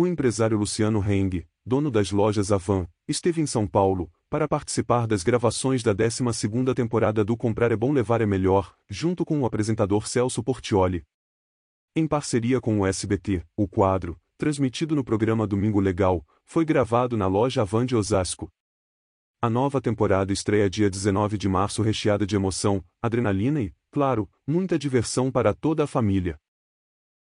o empresário Luciano Heng, dono das lojas Avan, esteve em São Paulo, para participar das gravações da 12ª temporada do Comprar é Bom Levar é Melhor, junto com o apresentador Celso Portioli. Em parceria com o SBT, o quadro, transmitido no programa Domingo Legal, foi gravado na loja Avan de Osasco. A nova temporada estreia dia 19 de março recheada de emoção, adrenalina e, claro, muita diversão para toda a família.